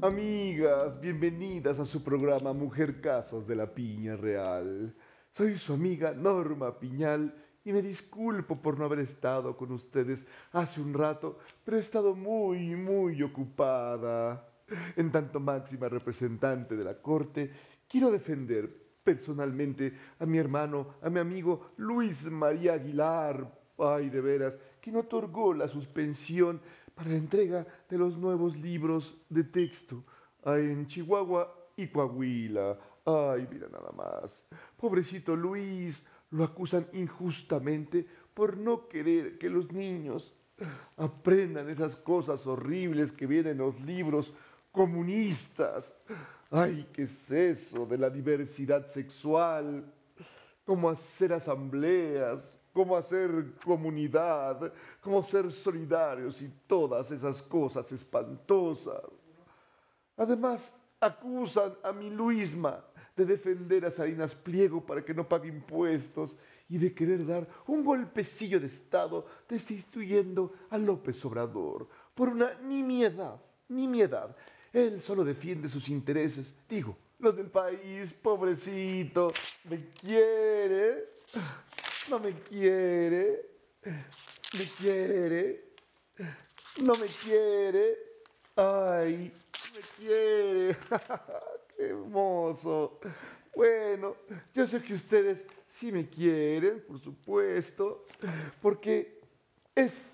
Amigas, bienvenidas a su programa Mujer Casos de la Piña Real. Soy su amiga Norma Piñal y me disculpo por no haber estado con ustedes hace un rato, pero he estado muy, muy ocupada. En tanto máxima representante de la Corte, quiero defender personalmente a mi hermano, a mi amigo Luis María Aguilar, ay de veras, quien otorgó la suspensión para la entrega de los nuevos libros de texto en Chihuahua y Coahuila. Ay, mira nada más. Pobrecito Luis, lo acusan injustamente por no querer que los niños aprendan esas cosas horribles que vienen en los libros comunistas. Ay, ¿qué es eso de la diversidad sexual? Cómo hacer asambleas, cómo hacer comunidad, cómo ser solidarios y todas esas cosas espantosas. Además, acusan a mi Luisma de defender a Salinas Pliego para que no pague impuestos y de querer dar un golpecillo de Estado destituyendo a López Obrador por una nimiedad, nimiedad. Él solo defiende sus intereses, digo, los del país, pobrecito, me quiere, no me quiere, me quiere, no me quiere, ay, me quiere, qué hermoso. Bueno, yo sé que ustedes sí me quieren, por supuesto, porque es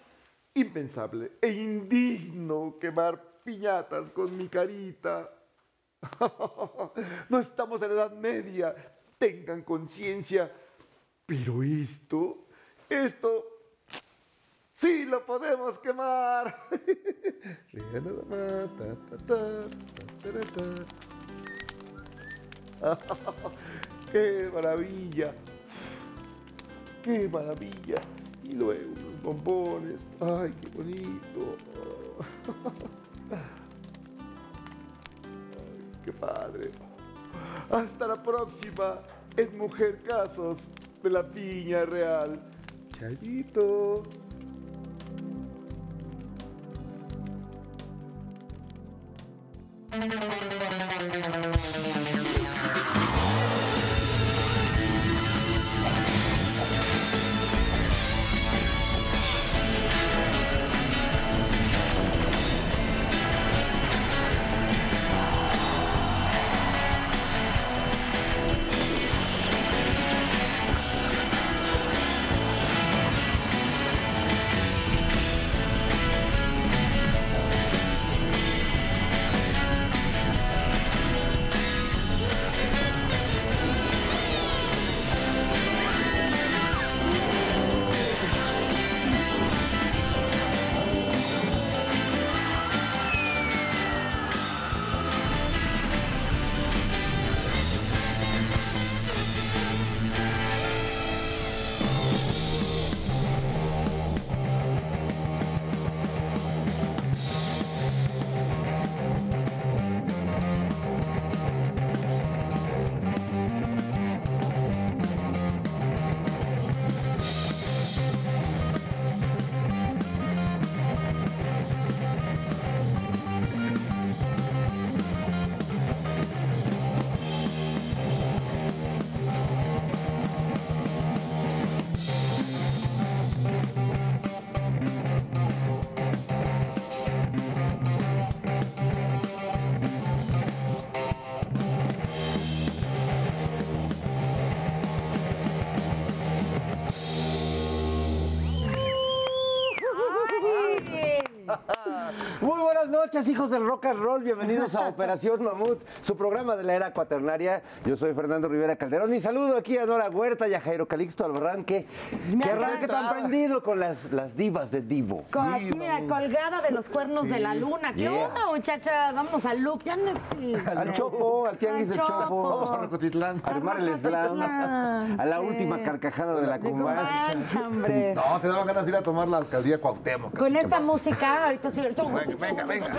impensable e indigno quemar piñatas con mi carita. No estamos en la Edad Media, tengan conciencia. Pero esto, esto, sí lo podemos quemar. ¡Qué maravilla! ¡Qué maravilla! Y luego los bombones. ¡Ay, qué bonito! ¡Qué padre! Hasta la próxima en Mujer Casos de la Piña Real. Chayito. Noches, hijos del rock and roll. Bienvenidos a Operación Mamut, su programa de la era cuaternaria. Yo soy Fernando Rivera Calderón. Mi saludo aquí a Nora Huerta y a Jairo Calixto Albarrán, que, que arranque tan prendido con las, las divas de Divo. Con- aquí, mira, colgada de los cuernos de la luna. ¿Qué Yeah. onda, muchachas? Vamos al look. Ya no existe. Al Chopo, al Tianguis del Chopo. Chopo. Vamos a Rocotitlán. A armar el slam. A la Sí. última carcajada de la Cumbancha. No, te daban ganas de ir a tomar la alcaldía Cuauhtémoc. Con esta música, ahorita sí. Venga, venga, venga.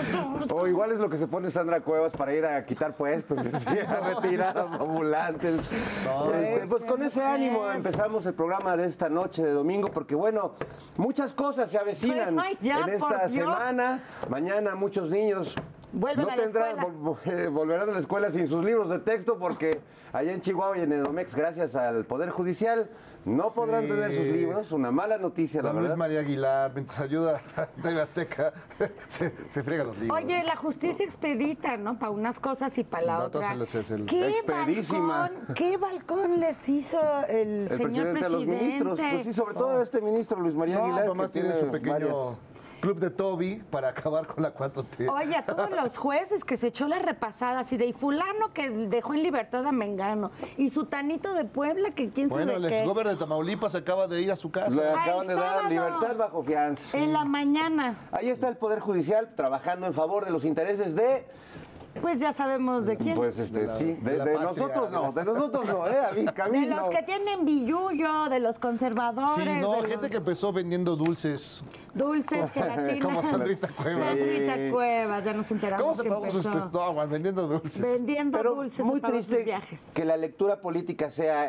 O igual es lo que se pone Sandra Cuevas para ir a quitar puestos, sí, a retirar ambulantes. Este, pues con ese ánimo empezamos el programa de esta noche de domingo, porque bueno, muchas cosas se avecinan Ay, ya, en esta semana. Mañana muchos niños Vuelven no a la tendrán, vol- eh, volverán a la escuela sin sus libros de texto porque allá en Chihuahua y en Edomex, gracias al Poder Judicial, no podrán tener sus libros. Una mala noticia, la Don Luis verdad. María Aguilar, mientras ayuda a Azteca, se, se friega los libros. Oye, la justicia expedita, ¿no? Para unas cosas y para la No, otra. entonces es el- ¿Qué Expedísima. balcón, ¿Qué balcón les hizo el, El señor presidente a los ministros, pues sí, sobre todo a este ministro Luis María No, Aguilar. nomás que tiene su pequeño varias- club de Toby para acabar con la 4T. Oye, a todos los jueces que se echó la repasada, así de y fulano que dejó en libertad a Mengano, y su tanito de Puebla que quién Bueno, sabe el qué. exgobernador de Tamaulipas acaba de ir a su Le casa. acaban de dar libertad bajo fianza. En la mañana, Ahí está el Poder Judicial trabajando en favor de los intereses de pues ya sabemos de quién. Pues este, De la- sí, de de, de patria, nosotros de no, de nosotros no, ¿eh? A mí, de Camilo. los que tienen billullo, de los conservadores. Sí, no, de gente los que empezó vendiendo dulces. Dulces, gelatinas. Como Sandrita Cuevas. Sandrita Sí. Cuevas, ya nos enteramos ¿Cómo se que pagó sus vendiendo dulces? Vendiendo Pero dulces muy triste viajes. que la lectura política sea,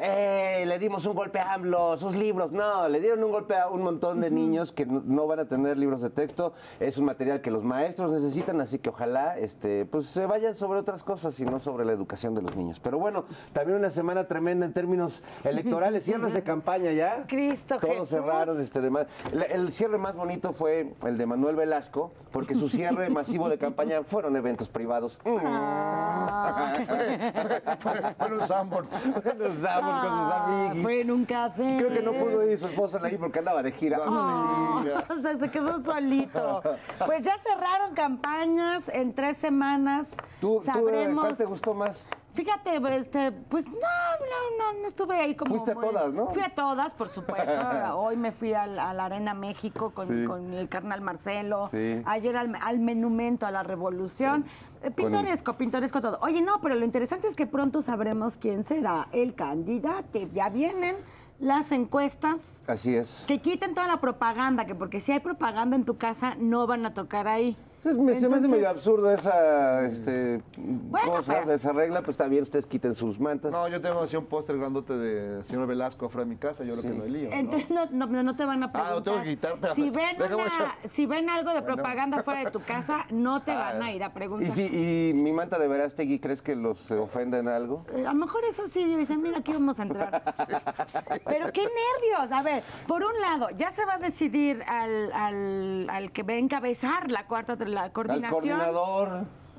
¡eh! Le dimos un golpe a AMLO, sus libros. No, le dieron un golpe a un montón de niños que no, no van a tener libros de texto. Es un material que los maestros necesitan, así que ojalá este, pues, se vayan sobre otras cosas y no sobre la educación de los niños. Pero bueno, también una semana tremenda en términos electorales, cierres de campaña ya. Cristo Todos Jesús. cerraron. Este, demás. El cierre más bonito fue el de Manuel Velasco, porque su cierre masivo de campaña fueron eventos privados. Ah, Fueron Sanborns. Nos damos con sus amiguis. Fue en un café. Creo que no pudo ir su esposa ahí porque andaba de gira. Oh, o sea, se quedó solito. Pues ya cerraron campañas en tres semanas. ¿Tú, tú, Sabremos. ¿cuál te gustó más? Fíjate, este, pues no, no, no, no estuve ahí como. Fuiste a todas, ¿no? Fui a todas, por supuesto. Hoy me fui a la Arena México con, Sí. con el carnal Marcelo. Sí. Ayer al, al Menumento, a la Revolución. Eh, Pintoresco, pintoresco todo. Oye, no, pero lo interesante es que pronto sabremos quién será el candidato. Ya vienen las encuestas. Así es. Que quiten toda la propaganda, que porque si hay propaganda en tu casa, no van a tocar ahí. Es- me- se me hace Entonces- medio absurdo esa este, Bueno, cosa, pero- esa regla. Pues está bien, ustedes quiten sus mantas. No, yo tengo así un póster grandote de señor Velasco afuera de mi casa, yo lo que lo lío. ¿no? Entonces no, no, no te van a Ah, preguntar. lo tengo que quitar, si, ven una- si ven algo de Bueno. propaganda fuera de tu casa, no te Ah, van a ir a preguntar. ¿Y, si, ¿Y mi manta de Verástegui crees que los ofende en algo? Eh, A lo mejor es así, dicen, mira, aquí vamos a entrar. Pero qué nervios. A ver, por un lado, ya se va a decidir al, al, al que va a encabezar la cuarta la Al coordinación coordinador.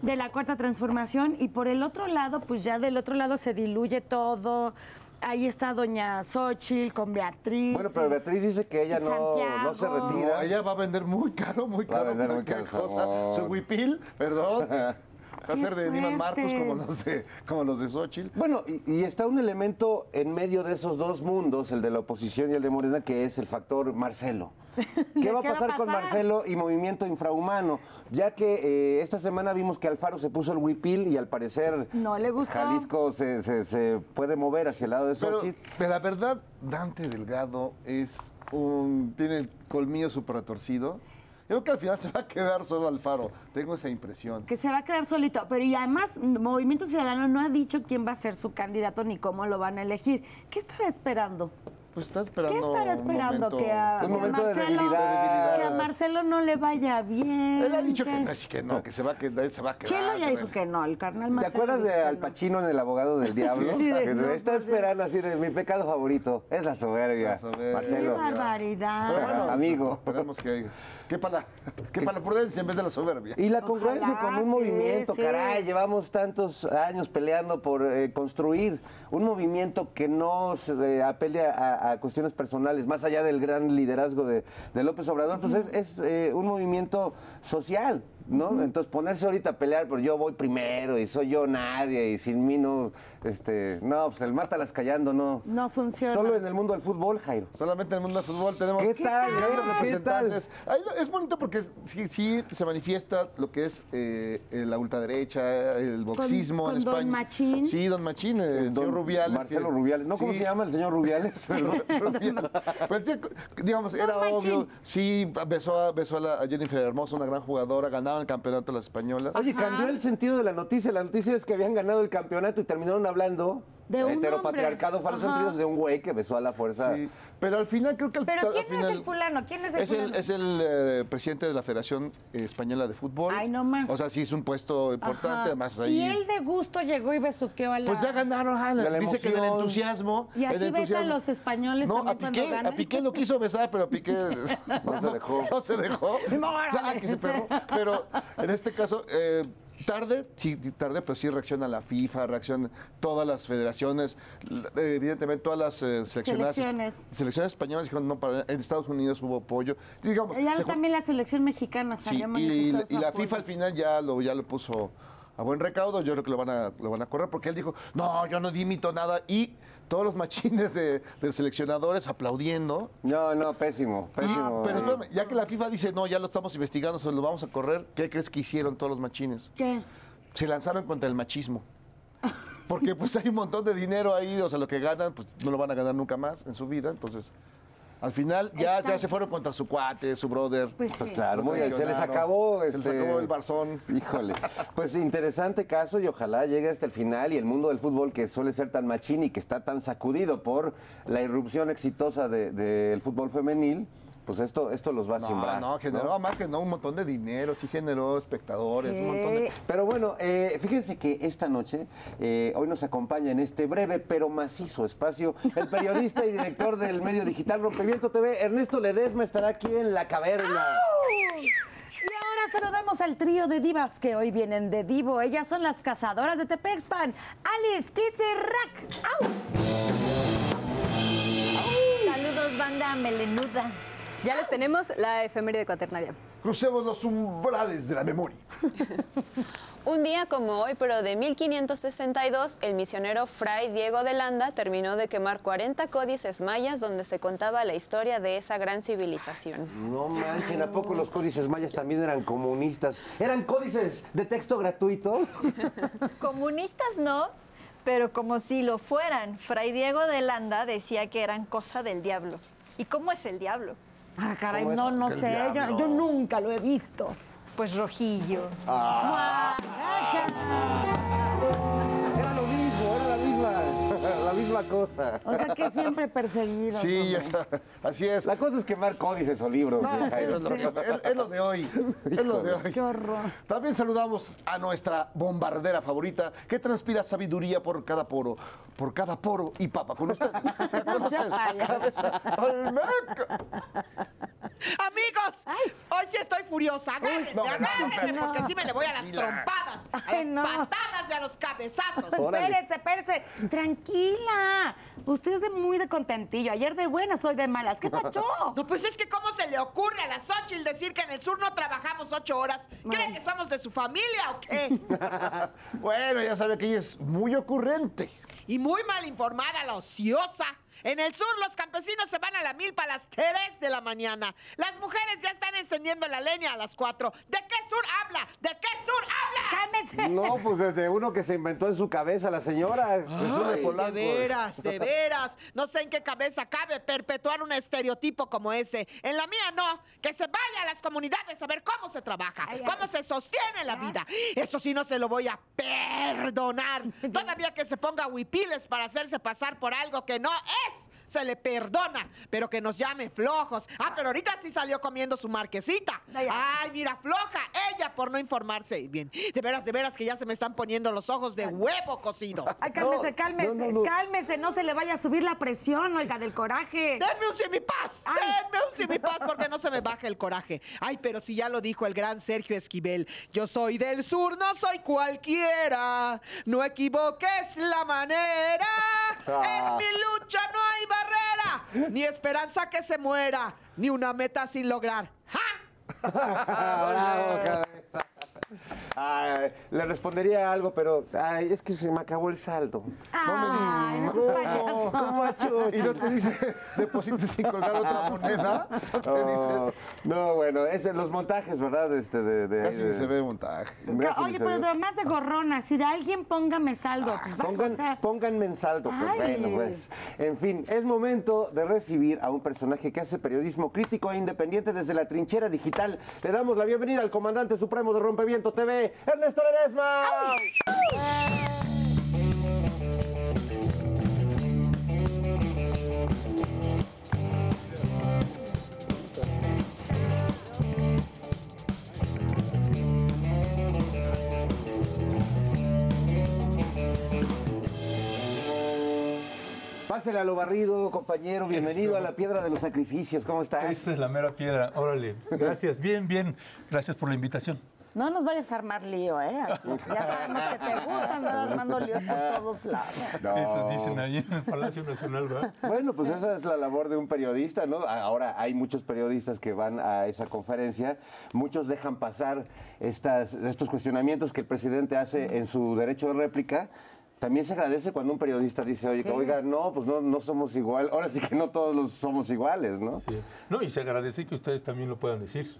de la cuarta transformación y por el otro lado, pues ya del otro lado se diluye todo. Ahí está doña Xochitl con Beatriz. Bueno, pero Beatriz dice que ella no, no se retira. No, ella va a vender muy caro, muy Va a caro. vender muy caro, cosa. Su huipil, perdón. Va a ser de Niman Marcos como los de, como los de Xochitl. Bueno, y, y está un elemento en medio de esos dos mundos, el de la oposición y el de Morena, que es el factor Marcelo. ¿Qué va a pasar con Marcelo y Movimiento Infrahumano? Ya que eh, esta semana vimos que Alfaro se puso el huipil y al parecer No le gustó. Jalisco se, se- se puede mover hacia el lado de Pero Xochitl. la verdad, Dante Delgado es un. tiene el colmillo súper retorcido. Yo creo que al final se va a quedar solo Alfaro. Tengo esa impresión. Que se va a quedar solito. Pero y además, Movimiento Ciudadano no ha dicho quién va a ser su candidato ni cómo lo van a elegir. ¿Qué estará esperando? Pues está ¿Qué esperando. estará un esperando? momento- que, a, Un que a momento de Marcelo, debilidad. que a Marcelo no le vaya bien. Él ha dicho que que- no, sí que no, que se va a quedar. Se va a quedar Chelo ya dijo que no, el carnal ¿Te Marcelo. acuerdas dijo de Al no. Pacino en El abogado del diablo? Sí, Que no, está esperando así de mi pecado favorito. Es la soberbia. La soberbia. ¡Qué Marcelo. barbaridad! Pero bueno, Amigo. Esperemos que. Que para, que para la prudencia en vez de la soberbia. Y la Ojalá, congruencia con un sí, movimiento, sí. caray, llevamos tantos años peleando por eh, construir un movimiento que no se, eh, apele a, a cuestiones personales, más allá del gran liderazgo de, de López Obrador, pues es, es, eh, un movimiento social, ¿no? Entonces ponerse ahorita a pelear, pero yo voy primero y soy yo nadie y sin mí no, este, no, pues el mátalas callando, no. No funciona. Solo en el mundo del fútbol, Jairo. Solamente en el mundo del fútbol tenemos ¿Qué tal, grandes? ¿Qué representantes. Ahí lo- es bonito porque sí, sí se manifiesta lo que es eh, la ultraderecha, el boxismo con en don España. Machín. Sí, don Machín, el Don señor Rubiales. Marcelo que- Rubiales. ¿No? ¿Cómo se llama el señor Rubiales? Rubiales. Pues sí, digamos, era Machín. obvio. Sí, besó, a, besó a, la- a Jennifer Hermoso, una gran jugadora, ganaron el campeonato de las españolas. Oye, cambió el sentido de la noticia. La noticia es que habían ganado el campeonato y terminaron hablando De un heteropatriarcado hombre. falocentridos Ajá. de un güey que besó a la fuerza. Sí, pero al final creo que al, Pero al ¿quién final, es el fulano? ¿Quién es el es el, fulano? es el eh, presidente de la Federación Española de Fútbol. Ay, no más. O sea, sí es un puesto importante, Ajá. además ahí. Y él de gusto llegó y besuqueó a la... Pues ya ganaron, ah, De la dice que del entusiasmo. Y así el besan entusiasmo. los españoles No, también a cuando Piqué, ganan. a Piqué lo quiso besar, pero Piqué No se dejó. No se dejó. Perro. Pero en este caso, eh, tarde, sí, tarde, pero sí reacciona la FIFA, reaccionan todas las federaciones, eh, evidentemente todas las eh, seleccionadas. Selecciones. Selecciones españolas dijeron, no, para, en Estados Unidos hubo apoyo. Digamos, Ya se ju- también la selección mexicana Sí, y, y la apoyo. FIFA al final ya lo, ya lo puso a buen recaudo. Yo creo que lo van a, lo van a correr porque él dijo, no, yo no dimito nada. Y todos los machines de, de seleccionadores aplaudiendo. No, no, pésimo, pésimo. Pero eh. espérame, ya que la FIFA dice, no, ya lo estamos investigando, se lo vamos a correr, ¿qué crees que hicieron todos los machines? ¿Qué? Se lanzaron contra el machismo. Porque pues hay un montón de dinero ahí, o sea, lo que ganan, pues no lo van a ganar nunca más en su vida. Entonces, al final ya, ya se fueron contra su cuate, su brother. Pues, Pues sí. claro, muy bien, se les acabó. Se les este, acabó el barzón. Híjole. Pues interesante caso y ojalá llegue hasta el final y el mundo del fútbol que suele ser tan machín y que está tan sacudido por la irrupción exitosa de- del fútbol femenil, pues esto, esto los va a No, simbrar. no, generó más que no un montón de dinero, sí generó espectadores, un montón de... Pero bueno, eh, fíjense que esta noche, eh, hoy nos acompaña en este breve pero macizo espacio, el periodista y director del medio digital Rompimiento TV, Ernesto Ledesma, estará aquí en la caverna. Y ahora saludamos al trío de divas que hoy vienen de Divo. Ellas son las cazadoras de Tepexpan, Alice, Kitty y Rack. ¡Au! Saludos, banda melenuda. Ya les tenemos la efeméride cuaternaria. Crucemos los umbrales de la memoria. Un día como hoy, pero de 1562, el misionero Fray Diego de Landa terminó de quemar 40 códices mayas donde se contaba la historia de esa gran civilización. No manchen, ¿a poco los códices mayas también eran comunistas? ¿Eran códices de texto gratuito? Comunistas no, pero como si lo fueran. Fray Diego de Landa decía que eran cosa del diablo. ¿Y cómo es el diablo? Ah, caray, ¿Cómo es? no, no El sé. Yo, diablo. yo nunca lo he visto. Pues rojillo. Era misma cosa. O sea que siempre perseguidos. Sí, así es. La cosa es quemar códices o libros. No, eso es lo, que- es- es lo de hoy. Es lo de hoy. Qué horror. También saludamos a nuestra bombardera favorita que transpira sabiduría por cada poro, por cada poro y papa con ustedes. ¿Me conocen? Cabeza Olmeca. Amigos, hoy sí estoy furiosa. Agárrenme, no, no, agárrenme, no. porque sí me le voy a las trompadas, a Ay, las no. patadas y a los cabezazos. Espérese, espérese. Usted es de muy de contentillo. Ayer de buenas, hoy de malas. ¿Qué pasó? No, pues es que cómo se le ocurre a la Xochitl decir que en el sur no trabajamos ocho horas. ¿Creen que somos de su familia o qué? Bueno, ya sabe que ella es muy ocurrente. Y muy mal informada la ociosa. En el sur los campesinos se van a la milpa a las 3 de la mañana. Las mujeres ya están encendiendo la leña a las 4. ¿De qué sur habla? ¿De qué sur habla? Cálmese. No, pues desde uno que se inventó en su cabeza la señora. El sur de Ay, de Polanco. veras, de veras. No sé en qué cabeza cabe perpetuar un estereotipo como ese. En la mía no. Que se vaya a las comunidades a ver cómo se trabaja, Ay, ay. cómo se sostiene la vida. Eso sí no se lo voy a perdonar. Todavía que se ponga huipiles para hacerse pasar por algo que no es. Se le perdona, pero que nos llame flojos. Ah, pero ahorita sí salió comiendo su marquesita. Ay, mira, floja ella por no informarse bien. De veras, de veras que ya se me están poniendo los ojos de huevo cocido. Ay, cálmese, cálmese, no, no, no. cálmese. No se le vaya a subir la presión, oiga, del coraje. Denme un simipaz, Ay. denme un simipaz porque no se me baje el coraje. Ay, pero si ya lo dijo el gran Sergio Esquivel, yo soy del sur, no soy cualquiera. No equivoques la manera. En mi lucha no hay ni esperanza que se muera, ni una meta sin lograr. ¡Ja! Bravo, cabeza. Ay, le respondería algo, pero ay, es que se me acabó el saldo. Ay, no payaso. Y no te dice, deposite sin colgar otra moneda. No te Oh, dice, no, bueno, es en los montajes, ¿verdad? Este, de, de- casi de- se ve montaje. Oye, pero ve. además de gorrona, si de alguien póngame saldo, pues vamos a Pongan, hacer. pónganme en saldo, pues bueno, pues. En fin, es momento de recibir a un personaje que hace periodismo crítico e independiente desde la trinchera digital. Le damos la bienvenida al comandante supremo de TV, Ernesto Ledesma. Pásele a lo barrido, compañero. Bienvenido a la Piedra de los Sacrificios. ¿Cómo estás? Esta es la mera piedra. Órale. Gracias. Bien, bien. Gracias por la invitación. No nos vayas a armar lío, ¿eh? Aquí. Ya sabemos que te gusta andar armando líos por todos lados. No. Eso dicen ahí en el Palacio Nacional, ¿verdad? Bueno, pues esa es la labor de un periodista, ¿no? Ahora hay muchos periodistas que van a esa conferencia, muchos dejan pasar estas, estos cuestionamientos que el presidente hace en su derecho de réplica. También se agradece cuando un periodista dice, oye, oiga, no, pues no, no somos igual. Ahora sí que no todos los somos iguales, ¿no? Sí. No, y se agradece que ustedes también lo puedan decir.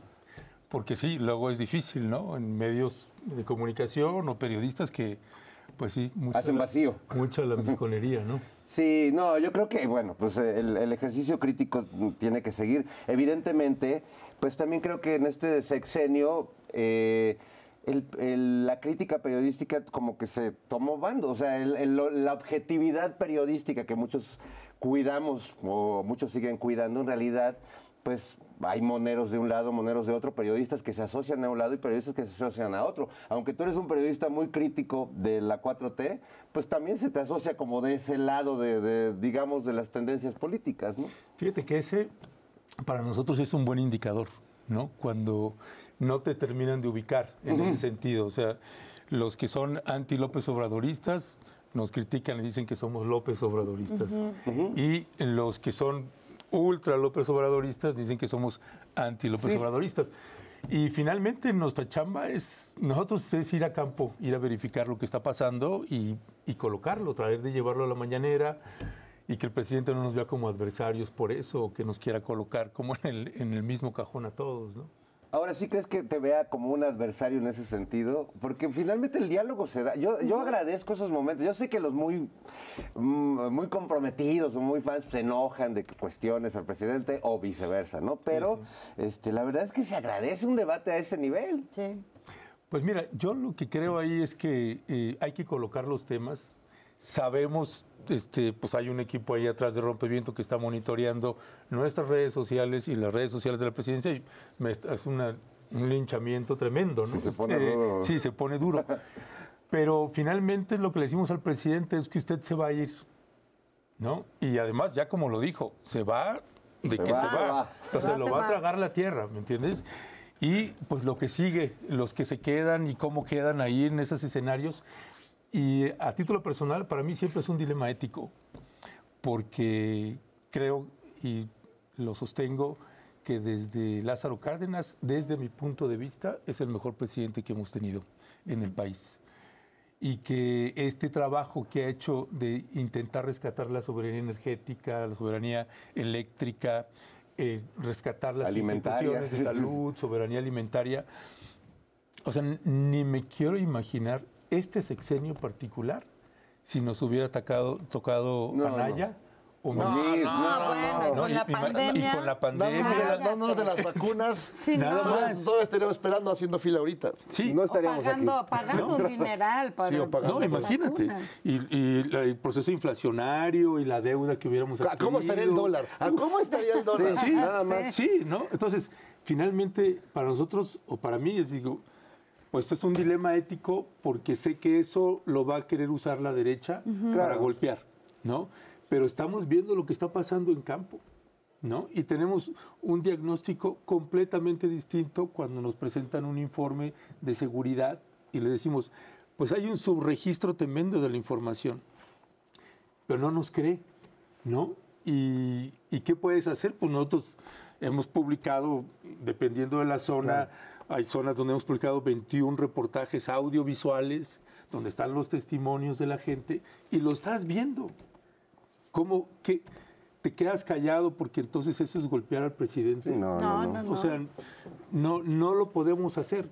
Porque sí, luego es difícil, ¿no? En medios de comunicación o periodistas que, pues sí, mucha, Hacen vacío. Mucha lambiconería, ¿no? Sí, no, yo creo que, bueno, pues el, el ejercicio crítico tiene que seguir. Evidentemente, pues también creo que en este sexenio eh, el- el- la crítica periodística como que se tomó bando, o sea, el- la objetividad periodística que muchos cuidamos o muchos siguen cuidando, en realidad, pues hay moneros de un lado, moneros de otro, periodistas que se asocian a un lado y periodistas que se asocian a otro. Aunque tú eres un periodista muy crítico de la 4T, pues también se te asocia como de ese lado de, de, digamos, de las tendencias políticas, ¿no? Fíjate que ese para nosotros es un buen indicador, ¿no? Cuando no te terminan de ubicar en ese sentido. O sea, los que son anti-López Obradoristas nos critican y dicen que somos López Obradoristas. Y los que son ultra López Obradoristas dicen que somos anti-López Obradoristas. Y finalmente nuestra chamba es, nosotros es ir a campo, ir a verificar lo que está pasando y, y colocarlo, traer de llevarlo a la mañanera y que el presidente no nos vea como adversarios por eso o que nos quiera colocar como en el, en el mismo cajón a todos, ¿no? Ahora sí crees que te vea como un adversario en ese sentido, porque finalmente el diálogo se da. Yo, yo agradezco esos momentos. Yo sé que los muy, mm, muy comprometidos o muy fans se enojan de cuestiones al presidente o viceversa, ¿no? Pero este, la verdad es que se agradece un debate a ese nivel. Sí. Pues mira, yo lo que creo ahí es que eh, hay que colocar los temas. Sabemos, este, pues hay un equipo ahí atrás de Rompeviento que está monitoreando nuestras redes sociales y las redes sociales de la presidencia y me- es una- un linchamiento tremendo, ¿no? Sí, se pone Este, duro. Sí, se pone duro. Pero finalmente lo que le decimos al presidente es que usted se va a ir, ¿no? Y además, ya como lo dijo, se va de Se que va, se va. va. O sea, Se se va, lo se va va. a tragar la tierra, ¿me entiendes? Y pues lo que sigue, los que se quedan y cómo quedan ahí en esos escenarios. Y a título personal, para mí siempre es un dilema ético, porque creo y lo sostengo que desde Lázaro Cárdenas, desde mi punto de vista, es el mejor presidente que hemos tenido en el país. Y que este trabajo que ha hecho de intentar rescatar la soberanía energética, la soberanía eléctrica, eh, rescatar las instituciones de salud, soberanía alimentaria, o sea, ni me quiero imaginar este sexenio particular si nos hubiera atacado, tocado No, Anaya o No, no, Ah, bueno, y ¿no? con la y- y- pandemia. Y con la pandemia. de, las- dándonos de las vacunas. Sí, Nada no. más. Todos estaríamos esperando haciendo fila ahorita. Sí, No O estaríamos pagando, aquí. pagando un dineral para Sí, o pagando. No, imagínate. Y, y la- el proceso inflacionario y la deuda que hubiéramos ¿A cómo estaría el adquirido. dólar? ¿A cómo estaría el dólar? Sí, Nada más. Sí, ¿no? Entonces, finalmente, para nosotros, o para mí, es digo, pues es un dilema ético porque sé que eso lo va a querer usar la derecha para Claro. golpear, ¿no? Pero estamos viendo lo que está pasando en campo, ¿no? Y tenemos un diagnóstico completamente distinto cuando nos presentan un informe de seguridad y le decimos, pues hay un subregistro tremendo de la información pero no nos cree, ¿no? ¿Y, y qué puedes hacer? Pues nosotros hemos publicado, dependiendo de la zona, hay zonas donde hemos publicado 21 reportajes audiovisuales, donde están los testimonios de la gente, y lo estás viendo. ¿Cómo que te quedas callado porque entonces eso es golpear al presidente? No, No, no, no. no, no. O sea, no, no lo podemos hacer.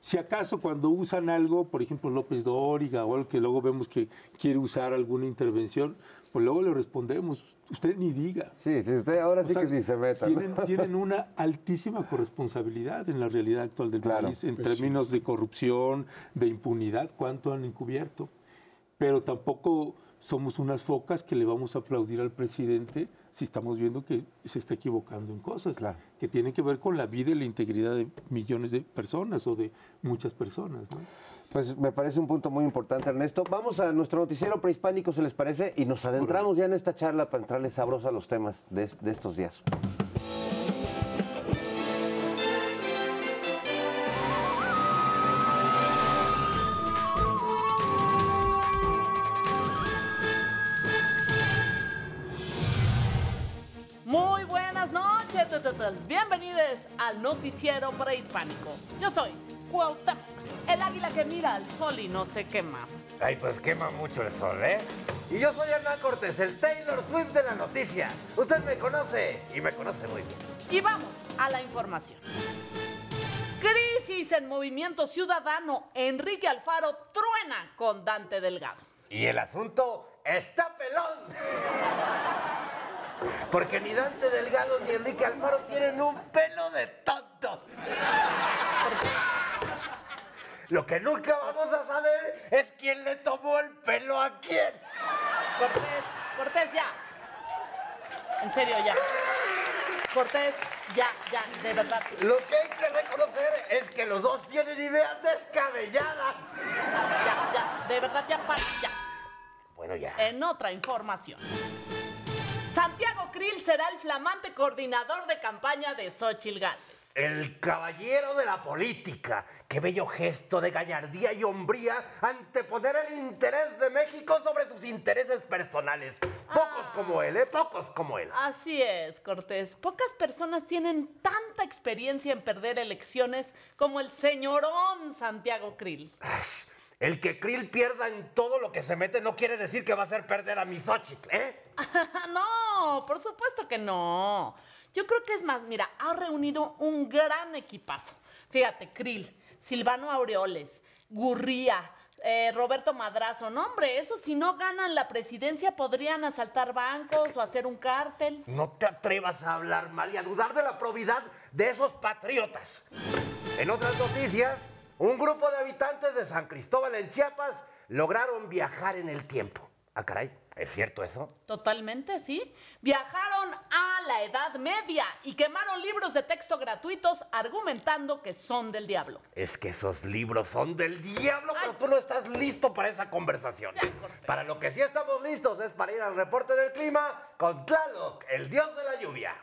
Si acaso cuando usan algo, por ejemplo López Dóriga o algo que luego vemos que quiere usar alguna intervención, pues luego le respondemos, usted ni diga. Sí, sí, usted ahora O sí sea, que ni se meta. ¿no? Tienen, tienen una altísima corresponsabilidad en la realidad actual del Claro. país, en términos de corrupción, de impunidad, cuánto han encubierto. Pero tampoco somos unas focas que le vamos a aplaudir al presidente si estamos viendo que se está equivocando en cosas Claro. que tienen que ver con la vida y la integridad de millones de personas o de muchas personas. ¿no? Pues me parece un punto muy importante, Ernesto. Vamos a nuestro noticiero prehispánico, ¿se les parece? Y nos adentramos ya en esta charla para entrarle sabroso a los temas de, de estos días. Muy buenas noches, bienvenidos al noticiero prehispánico. Yo soy Cuauhtémoc, el águila que mira al sol y no se quema. Ay, pues quema mucho el sol, ¿eh? Y yo soy Hernán Cortés, el Taylor Swift de la noticia. Usted me conoce y me conoce muy bien. Y vamos a la información. Crisis en Movimiento Ciudadano. Enrique Alfaro truena con Dante Delgado. Y el asunto está pelón. Porque ni Dante Delgado ni Enrique Alfaro tienen un pelo de tonto. Lo que nunca vamos a saber es quién le tomó el pelo a quién. Cortés, Cortés, ya. En serio, ya. Cortés, ya, ya, de verdad. Lo que hay que reconocer es que los dos tienen ideas descabelladas. Ya, ya, de verdad, ya, para, ya. Bueno, ya. En otra información. Santiago Krill será el flamante coordinador de campaña de Xochitl Gálvez. El caballero de la política. Qué bello gesto de gallardía y hombría anteponer el interés de México sobre sus intereses personales. Pocos Ah. como él, ¿eh? Pocos como él. Así es, Cortés. Pocas personas tienen tanta experiencia en perder elecciones como el señorón Santiago Krill. El que Krill pierda en todo lo que se mete no quiere decir que va a hacer perder a mi Xochitl, ¿eh? no, por supuesto que no. Yo creo que es más, mira, ha reunido un gran equipazo. Fíjate, Krill, Silvano Aureoles, Gurría, eh, Roberto Madrazo. No, hombre, eso si no ganan la presidencia podrían asaltar bancos o hacer un cártel. No te atrevas a hablar mal y a dudar de la probidad de esos patriotas. En otras noticias, un grupo de habitantes de San Cristóbal en Chiapas lograron viajar en el tiempo. Ah, caray, ¿es cierto eso? Totalmente, sí. Viajaron a la Edad Media y quemaron libros de texto gratuitos argumentando que son del diablo. Es que esos libros son del diablo, pero tú no estás listo para esa conversación. Para lo que sí estamos listos es para ir al reporte del clima con Tlaloc, el dios de la lluvia.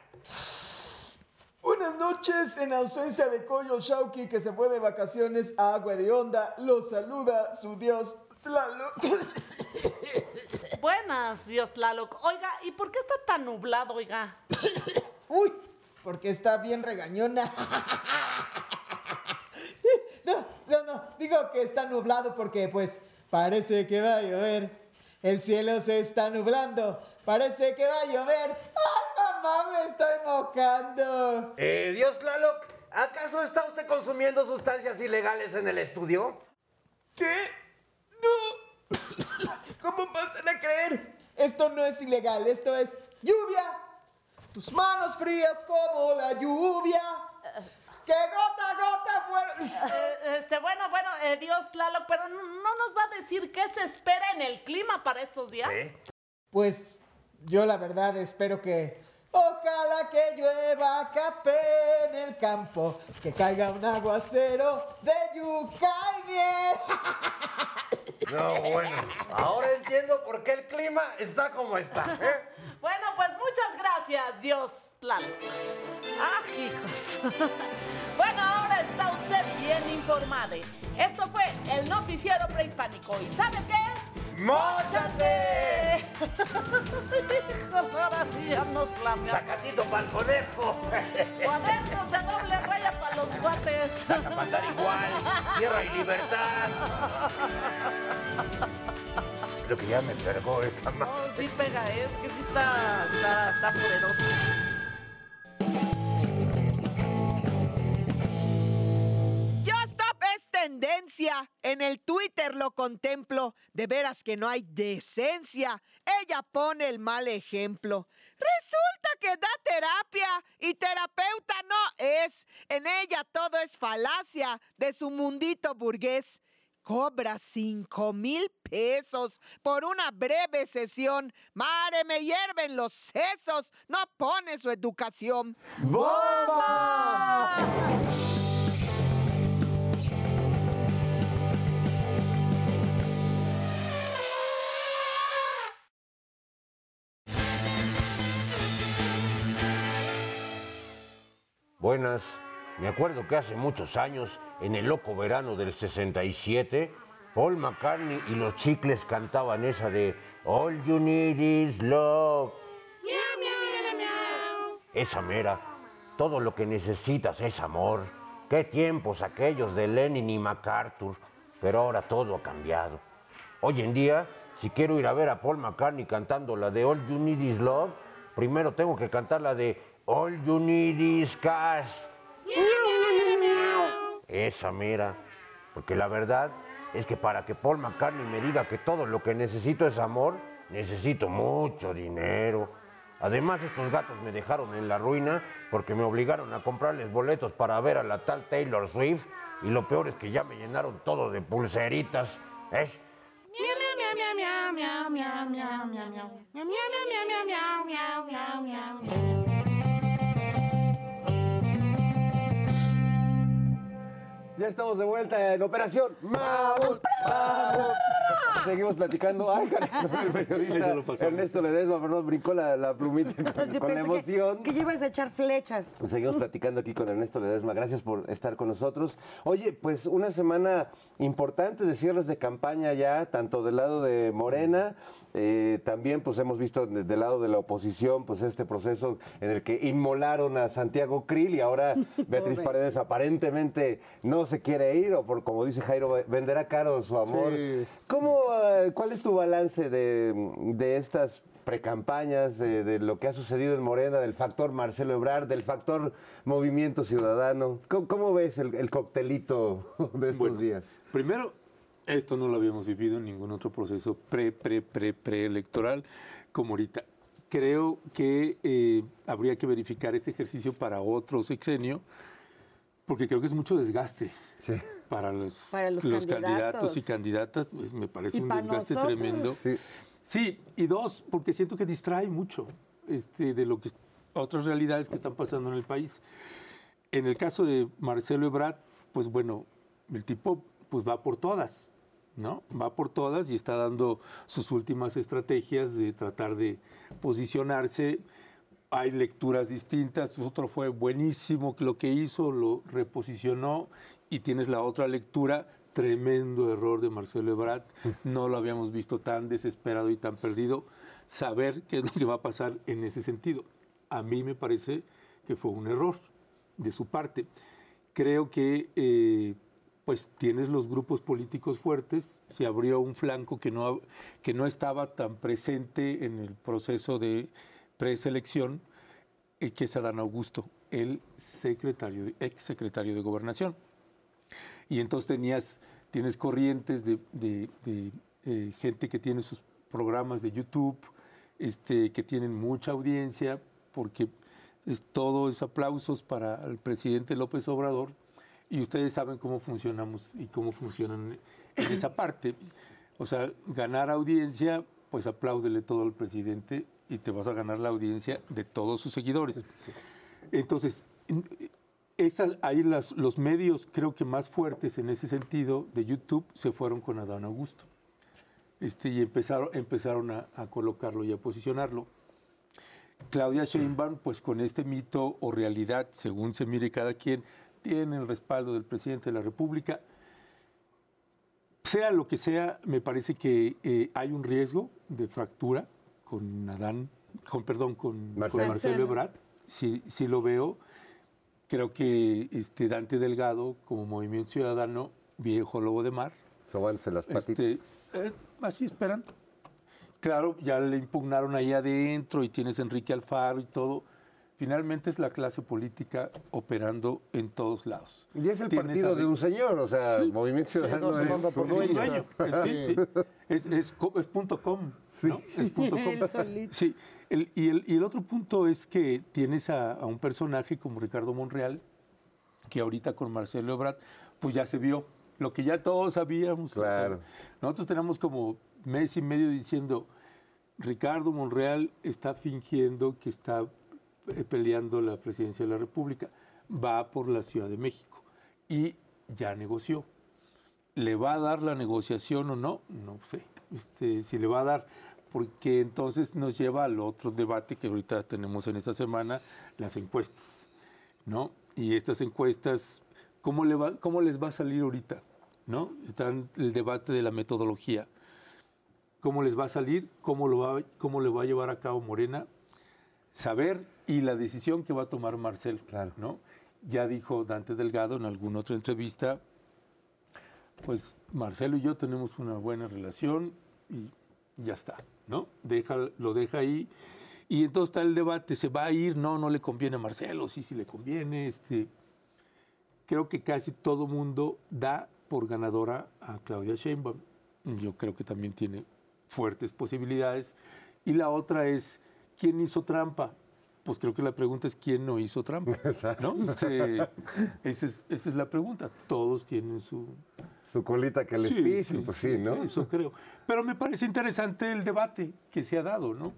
Buenas noches, en ausencia de Coyo Shauki que se fue de vacaciones a Agua de Onda, los saluda su dios Tlaloc. Buenas, Dios Tlaloc. Oiga, ¿y por qué está tan nublado, oiga? Uy, porque está bien regañona. No, no, no, digo que está nublado porque pues parece que va a llover. El cielo se está nublando, parece que va a llover. ¡Ay, mamá, me estoy mojando! Eh, Dios Tlaloc, ¿acaso está usted consumiendo sustancias ilegales en el estudio? ¿Qué? No. ¿Cómo pasan a creer? Esto no es ilegal, esto es lluvia. Tus manos frías como la lluvia. Que gota a gota fueron. Eh, este, bueno, bueno, eh, Dios Tlaloc, pero no no nos va a decir qué se espera en el clima para estos días. Pues yo la verdad espero que. Ojalá que llueva café en el campo, que caiga un aguacero de yuca y miel. No, bueno, ahora entiendo por qué el clima está como está. ¿eh? Bueno, pues muchas gracias, Dios Tlaloc. Ah, hijos. bueno, ahora está usted bien informado. Esto fue el noticiero prehispánico. ¿Y sabe qué? ¡Móchate! Ahora sí ya nos flameamos. ¡Sacatito para el conejo! Cuadernos de doble raya para los cuates. Saca para andar igual. Tierra y libertad. Creo que ya me cargó esta mano. No, sí pega, es que sí está, está, está poderoso. Tendencia. En el Twitter lo contemplo. De veras que no hay decencia. Ella pone el mal ejemplo. Resulta que da terapia y terapeuta no es. En ella todo es falacia de su mundito burgués. cobra cinco mil pesos por una breve sesión. Mare, me hierven los sesos, no pone su educación. Buenas. Me acuerdo que hace muchos años, en el loco verano del 67, Paul McCartney y los chicles cantaban esa de All you need is love. Esa mera. Todo lo que necesitas es amor. Qué tiempos aquellos de Lenin y MacArthur. Pero ahora todo ha cambiado. Hoy en día, si quiero ir a ver a Paul McCartney cantando la de All You Need Is Love, primero tengo que cantar la de All You Need Is Cash. Esa mira. Porque la verdad es que para que Paul McCartney me diga que todo lo que necesito es amor, necesito mucho dinero. Además, estos gatos me dejaron en la ruina porque me obligaron a comprarles boletos para ver a la tal Taylor Swift. Y lo peor es que ya me llenaron todo de pulseritas. ¿Es? Estamos de vuelta en Operación Mamut. Mamut. Seguimos platicando. Ay, el periodista. Ernesto Ledesma, perdón, brincó la, la plumita con, Sí, con la pensé que- emoción. Que, ibas a echar flechas. Seguimos platicando aquí con Ernesto Ledesma. Gracias por estar con nosotros. Oye, pues una semana importante de cierres de campaña ya, tanto del lado de Morena, eh, también pues hemos visto de- del lado de la oposición, pues este proceso en el que inmolaron a Santiago Krill y ahora Beatriz Pobre. Paredes aparentemente no se quiere ir o por como dice Jairo, venderá caro su amor. Sí. ¿Cómo, eh, ¿Cuál es tu balance de, de estas precampañas, de, de lo que ha sucedido en Morena, del factor Marcelo Ebrard, del factor Movimiento Ciudadano? ¿Cómo, cómo ves el, el coctelito de estos Bueno, días? Primero, esto no lo habíamos vivido en ningún otro proceso pre, pre, pre, preelectoral como ahorita. Creo que eh, habría que verificar este ejercicio para otro sexenio, porque creo que es mucho desgaste para los, Para los candidatos. candidatos. y candidatas. pues, me parece un desgaste nosotros. tremendo. Sí. Sí, y dos, porque siento que distrae mucho este, de lo que otras realidades que están pasando en el país. En el caso de Marcelo Ebrard, pues bueno, el tipo pues va por todas, ¿no? Va por todas y está dando sus últimas estrategias de tratar de posicionarse. Hay lecturas distintas, otro fue buenísimo lo que hizo, lo reposicionó y tienes la otra lectura, tremendo error de Marcelo Ebrard, no lo habíamos visto tan desesperado y tan perdido, saber qué es lo que va a pasar en ese sentido. A mí me parece que fue un error de su parte. Creo que eh, pues tienes los grupos políticos fuertes, se abrió un flanco que no, que no estaba tan presente en el proceso de preselección, eh, que es Adán Augusto, el secretario, ex secretario de Gobernación. Y entonces tenías, tienes corrientes de, de- de, eh, gente que tiene sus programas de YouTube, este, que tienen mucha audiencia, porque es, todo es aplausos para el presidente López Obrador, y ustedes saben cómo funcionamos y cómo funcionan en esa parte. O sea, ganar audiencia, pues apláudele todo al presidente y te vas a ganar la audiencia de todos sus seguidores. Entonces, en- esas, ahí las- los medios creo que más fuertes en ese sentido de YouTube se fueron con Adán Augusto. Este, y empezaron, empezaron a, a colocarlo y a posicionarlo. Claudia Sheinbaum, pues con este mito o realidad, según se mire cada quien, tiene el respaldo del presidente de la República. Sea lo que sea, me parece que eh, hay un riesgo de fractura con Adán, con perdón, con con Marcelo. Marcelo, Ebrard. Sí, sí lo veo. Creo que este Dante Delgado, como Movimiento Ciudadano, viejo lobo de mar, Sobándose las patitas. este, eh, así esperan. Claro, ya le impugnaron ahí adentro y tienes a Enrique Alfaro y todo. Finalmente es la clase política operando en todos lados. y es el Tienes partido a- de un señor, o sea, Movimiento Ciudadano no, se es manda por un dueño. dueño. sí, sí. Es, es es punto com. ¿no? Es punto com. Él solito. Sí. El- y, el, y el otro punto es que tienes a, a un personaje como Ricardo Monreal, que ahorita con Marcelo Ebrard, pues ya se vio, lo que ya todos sabíamos. o sea, Claro. nosotros tenemos como mes y medio diciendo, Ricardo Monreal está fingiendo que está peleando la presidencia de la República, va por la Ciudad de México y ya negoció. ¿Le va a dar la negociación o no? No sé. Este, si le va a dar, porque entonces nos lleva al otro debate que ahorita tenemos en esta semana, las encuestas, ¿no? Y estas encuestas, ¿cómo, le va, cómo les va a salir ahorita? ¿No? Están el debate de la metodología. ¿Cómo les va a salir? ¿Cómo, lo va, cómo le va a llevar a cabo Morena? Saber y la decisión que va a tomar Marcelo, ¿no? Ya dijo Dante Delgado en alguna otra entrevista, pues Marcelo y yo tenemos una buena relación y ya está, ¿no? Deja, lo deja ahí. Y entonces está el debate, ¿se va a ir? No, no le conviene a Marcelo, sí, sí le conviene. Este. Creo que casi todo mundo da por ganadora a Claudia Sheinbaum. Yo creo que también tiene fuertes posibilidades. Y la otra es, ¿quién hizo trampa? Pues creo que la pregunta es quién no hizo trampa. ¿no? Este, esa, es, esa es la pregunta. Todos tienen su, Su colita que les Sí, pisen, sí, pues sí, sí, ¿no? Eso creo. Pero me parece interesante el debate que se ha dado, ¿no?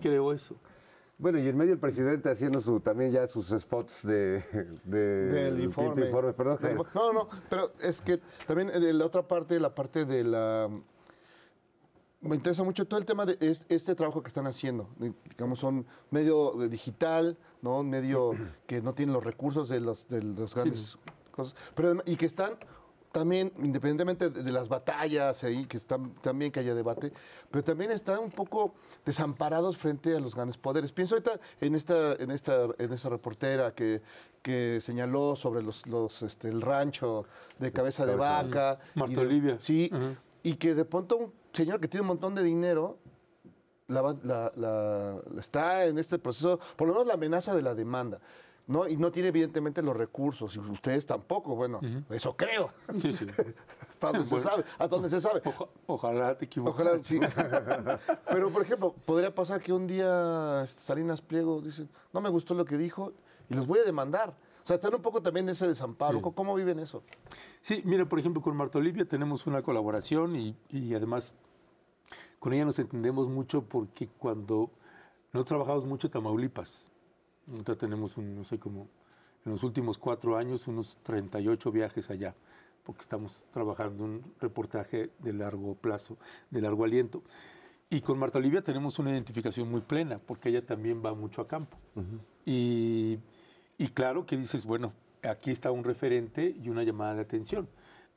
Creo eso. Bueno, y en medio el presidente haciendo su, también ya sus spots de, de- del quinto informe. Perdón, Del No, no, pero es que también de la otra parte, la parte de la... Me interesa mucho todo el tema de es- este trabajo que están haciendo. Eh, Digamos, son medio de digital, ¿no? Un medio que no tiene los recursos de los, de los grandes cosas. Pero, y que están también, independientemente de, de las batallas ahí, que están también que haya debate, pero también están un poco desamparados frente a los grandes poderes. Pienso ahorita en esta, en esta, en esta reportera que, que señaló sobre los, los, este, el rancho de cabeza de vaca. Marta Olivia. Sí, y que de pronto un señor que tiene un montón de dinero la va- la- la- está en este proceso, por lo menos la amenaza de la demanda. ¿no? Y no tiene evidentemente los recursos, y ustedes tampoco, bueno, eso creo. Sí, sí. hasta donde se sabe, hasta donde se sabe. ojalá te equivoques. Ojalá, sí. Pero, por ejemplo, podría pasar que un día este, Salinas Pliego dice, no me gustó lo que dijo y los voy a demandar. O sea, están un poco también de ese desamparo. Sí. ¿Cómo- ¿Cómo viven eso? Sí, mira, por ejemplo, con Marta Olivia tenemos una colaboración y, y además con ella nos entendemos mucho porque cuando nosotros trabajamos mucho en Tamaulipas, nosotros tenemos, un, no sé, como en los últimos cuatro años unos 38 viajes allá, porque estamos trabajando un reportaje de largo plazo, de largo aliento. Y con Marta Olivia tenemos una identificación muy plena, porque ella también va mucho a campo. Y, y claro que dices, bueno, aquí está un referente y una llamada de atención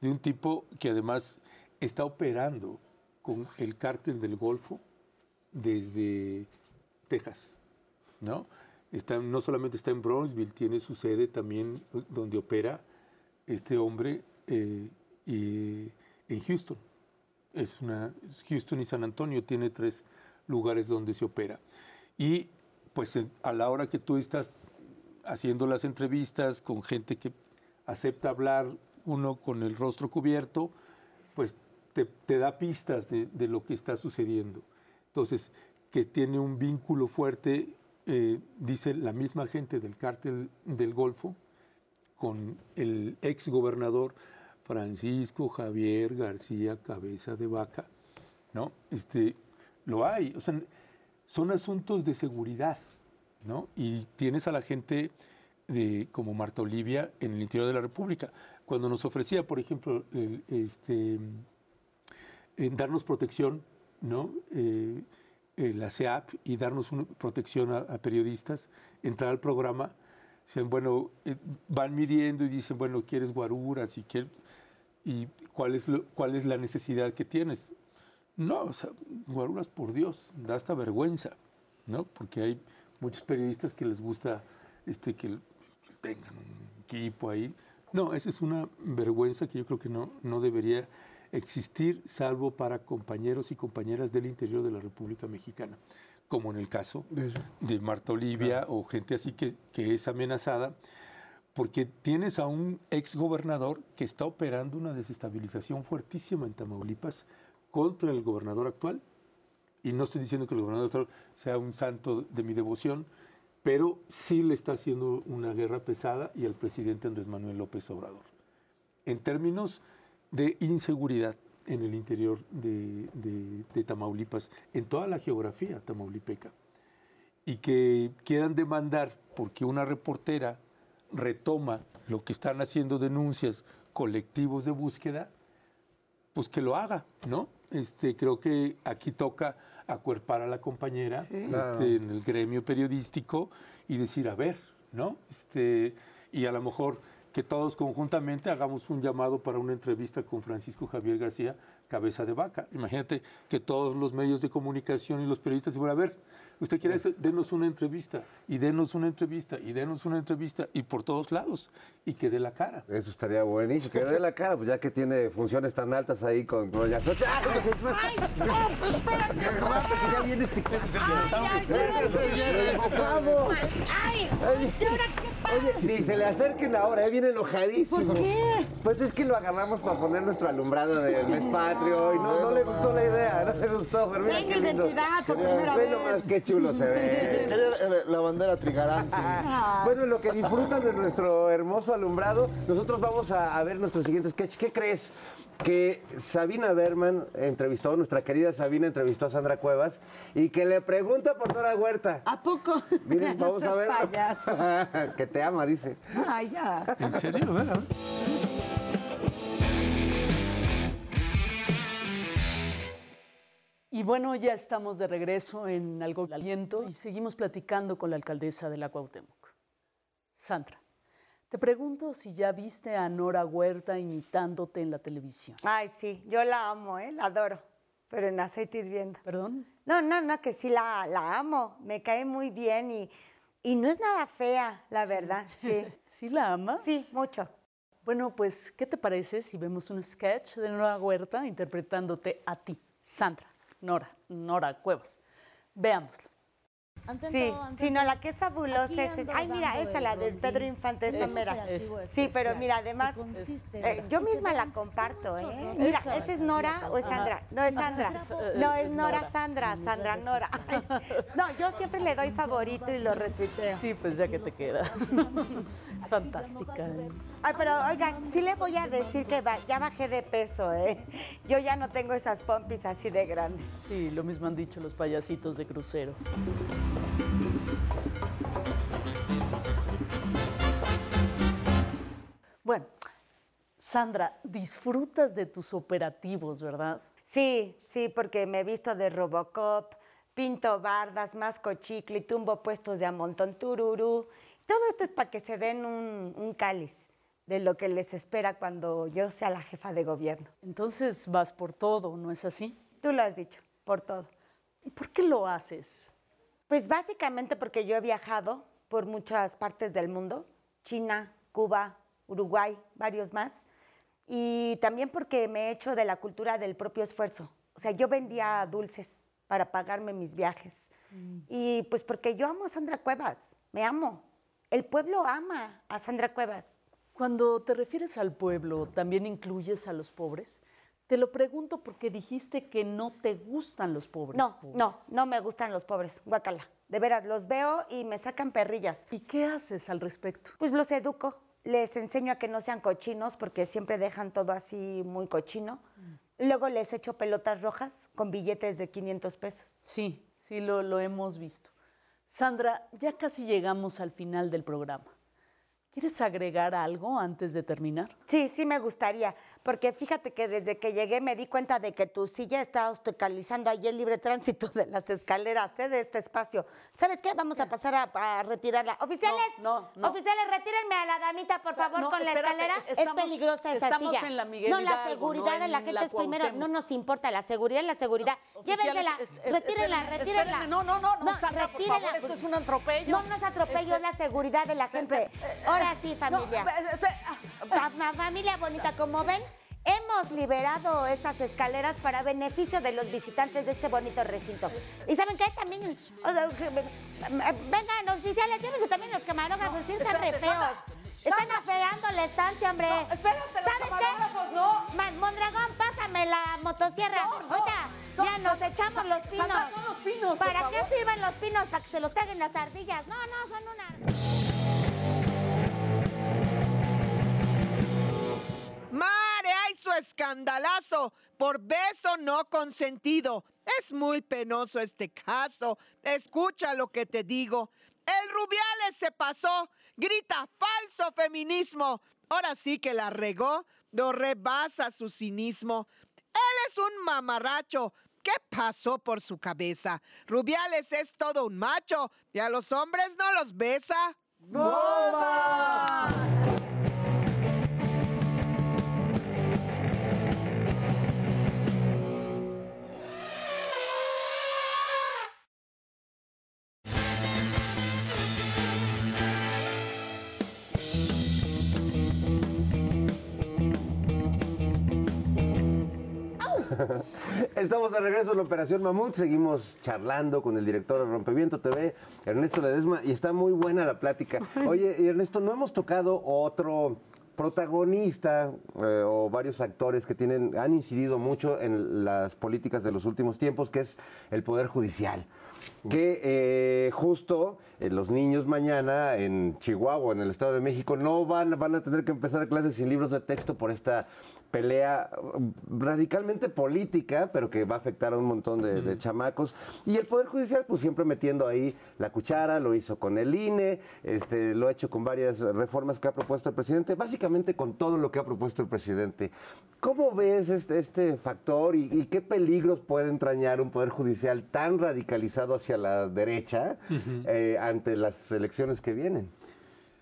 de un tipo que además está operando con el cártel del Golfo desde Texas, ¿no? Está, no solamente está en Bronzeville, tiene su sede también donde opera este hombre eh, y en Houston. Es una, Houston y San Antonio tiene tres lugares donde se opera. Y pues a la hora que tú estás haciendo las entrevistas con gente que acepta hablar uno con el rostro cubierto, pues te, da pistas de, de lo que está sucediendo. Entonces, que tiene un vínculo fuerte, eh, dice la misma gente del cártel del Golfo, con el ex gobernador Francisco Javier García Cabeza de Vaca, ¿no? Este, lo hay, o sea, son asuntos de seguridad, ¿no? Y tienes a la gente de, como Marta Olivia en el interior de la República. Cuando nos ofrecía, por ejemplo, el- este, en darnos protección, ¿no? Eh, la CEAP y darnos una protección a, a periodistas, entrar al programa, dicen, bueno, eh, van midiendo y dicen, bueno, ¿quieres guaruras? ¿Y, qué- y cuál, es lo- cuál es la necesidad que tienes? No, o sea, guaruras por Dios, da hasta vergüenza, ¿no? Porque hay muchos periodistas que les gusta este, que tengan un equipo ahí. No, esa es una vergüenza que yo creo que no, no debería existir, salvo para compañeros y compañeras del interior de la República Mexicana, como en el caso de Marta Olivia o gente así que, que es amenazada, porque tienes a un ex gobernador que está operando una desestabilización fuertísima en Tamaulipas contra el gobernador actual. Y no estoy diciendo que el gobernador sea un santo de mi devoción, pero sí le está haciendo una guerra pesada y al presidente Andrés Manuel López Obrador. en términos de inseguridad en el interior de, de- de Tamaulipas, en toda la geografía tamaulipeca, y que quieran demandar porque una reportera retoma lo que están haciendo denuncias colectivos de búsqueda, pues que lo haga, ¿no? Este, creo que aquí toca acuerpar a la compañera Sí. este, Claro. en el gremio periodístico y decir, a ver, ¿no? Este, y a lo mejor que todos conjuntamente hagamos un llamado para una entrevista con Francisco Javier García, cabeza de vaca. Imagínate que todos los medios de comunicación y los periodistas digan, a ver, usted quiere hacer, denos una entrevista, y denos una entrevista, y denos una entrevista, y por todos lados, y que dé la cara. Eso estaría buenísimo. Que dé la cara, pues ya que tiene funciones tan altas ahí con. ¡Ah! ¡Ay, no, pues espérate! Que ya viene este... ¡Ay, viene, ¡Vamos! ¡Ay! Oye, ni se le acerquen ahora, eh, viene enojadísimo. ¿Por qué? Pues es que lo agarramos para poner nuestro alumbrado del mes patrio y no, no le gustó la idea, no le gustó, pero mira Tenga qué lindo. identidad por primera Ve vez. nomás qué chulo se ve. La, la bandera trigarante. Bueno, en lo que disfrutan de nuestro hermoso alumbrado, nosotros vamos a, a ver nuestro siguiente sketch. ¿Qué crees? Que Sabina Berman entrevistó, nuestra querida Sabina entrevistó a Sandra Cuevas y que le pregunta por Nora Huerta. ¿A poco? Miren, vamos a ver. Que te ama, dice. Ay, ya. ¿En serio? Ver. Y bueno, ya estamos de regreso en Algo de Aliento y seguimos platicando con la alcaldesa de la Cuauhtémoc. Sandra, te pregunto si ya viste a Nora Huerta imitándote en la televisión. Ay, sí, yo la amo, ¿eh? La adoro. Pero en aceite hirviendo. ¿Perdón? No, no, no, que sí la, la amo. Me cae muy bien y, y no es nada fea, la verdad. Sí. ¿Sí la amas? Sí, mucho. Bueno, pues, ¿qué te parece si vemos un sketch de Nora Huerta interpretándote a ti, Sandra, Nora, Nora Cuevas? Veámoslo. Sí, sí, no, la que es fabulosa es... Ay, mira, esa, la del. Pedro Infante, esa Es- mera. es- Sí, pero mira, además, eh, yo misma la comparto, ¿eh? Mira. ¿esa es Nora o es. Sandra? No, es Sandra. Es- No, es es Nora. Sandra, Sandra Nora. No, yo siempre le doy favorito y lo retuiteo. Sí, pues ya que te queda. es fantástica. ¿eh? Ay, pero oigan, sí le voy a decir que va- ya bajé de peso, ¿eh? Yo ya no tengo esas pompis así de grandes. Sí, lo mismo han dicho los payasitos de crucero. Bueno, Sandra, disfrutas de tus operativos, ¿verdad? Sí, sí, porque me he visto de Robocop, pinto bardas, masco chicle, y tumbo puestos de a montón tururú. Todo esto es para que se den un, un cáliz de lo que les espera cuando yo sea la jefa de gobierno. Entonces vas por todo, ¿no es así? Tú lo has dicho, por todo. ¿Y por qué lo haces? Pues básicamente porque yo he viajado por muchas partes del mundo, China, Cuba, Uruguay, varios más, y también porque me he hecho de la cultura del propio esfuerzo. O sea, yo vendía dulces para pagarme mis viajes. Y pues porque yo amo a Sandra Cuevas, me amo. El pueblo ama a Sandra Cuevas. Cuando te refieres al pueblo, ¿también incluyes a los pobres? Te lo pregunto porque dijiste que no te gustan los pobres. No, no, no me gustan los pobres, guacala. De veras, los veo y me sacan perrillas. ¿Y qué haces al respecto? Pues los educo, les enseño a que no sean cochinos porque siempre dejan todo así muy cochino. Luego les echo pelotas rojas con billetes de 500 pesos. Sí, sí, lo, lo hemos visto. Sandra, ya casi llegamos al final del programa. ¿Quieres agregar algo antes de terminar? Sí, sí me gustaría, porque fíjate que desde que llegué me di cuenta de que tu silla está obstaculizando ahí el libre tránsito de las escaleras ¿eh? de este espacio. ¿Sabes qué? Vamos a pasar a, a retirarla. Oficiales, No, no. oficiales, retírenme a la damita, por favor, No, con la espérate, escalera. estamos- es peligrosa esa estamos silla. en la Miguel no, la seguridad no de la en gente la es primero. No nos importa, la seguridad es la seguridad. Llévensela, es- es- retírenla, espérenme, retírenla. espérenme. No, no, no, no, Sandra, por favor, esto es un atropello. No, no es atropello, Este- es la seguridad de la gente. Ahora sí, familia. No, Pa- ma- familia bonita, como ven, hemos liberado estas escaleras para beneficio de los visitantes de este bonito recinto. ¿Y saben qué? También, o sea, eh, vengan, oficiales, llévense también los camarógrafos, sí, están re Espérate, feos. Están afeando la estancia, hombre. No, espérate, los ¿Sabes camarógrafos, qué? no. Mondragón, pásame la motosierra. No, no, no, ya nos echamos los pinos. Sandra, son los pinos, por ¿Para qué favor. sirven los pinos? Para que se los traguen las ardillas. No, no, son unas... escandalazo por beso no consentido. Es muy penoso este caso. Escucha lo que te digo. El Rubiales se pasó, grita falso feminismo. Ahora sí que la regó, no rebasa su cinismo. Él es un mamarracho. ¿Qué pasó por su cabeza? Rubiales es todo un macho y a los hombres no los besa. ¡Bomba! Estamos de regreso en la Operación Mamut. Seguimos charlando con el director de Rompeviento TV, Ernesto Ledesma, y está muy buena la plática. Oye, Ernesto, no hemos tocado otro protagonista eh, o varios actores que tienen han incidido mucho en las políticas de los últimos tiempos, que es el Poder Judicial. Que eh, justo eh, los niños mañana en Chihuahua, en el Estado de México, no van, van a tener que empezar clases sin libros de texto por esta pelea mm, radicalmente política, pero que va a afectar a un montón de, de chamacos. Y el Poder Judicial, pues siempre metiendo ahí la cuchara, lo hizo con el INE, este, lo ha hecho con varias reformas que ha propuesto el presidente, básicamente con todo lo que ha propuesto el presidente. ¿Cómo ves este, este factor y, y qué peligros puede entrañar un Poder Judicial tan radicalizado hacia la derecha eh, ante las elecciones que vienen?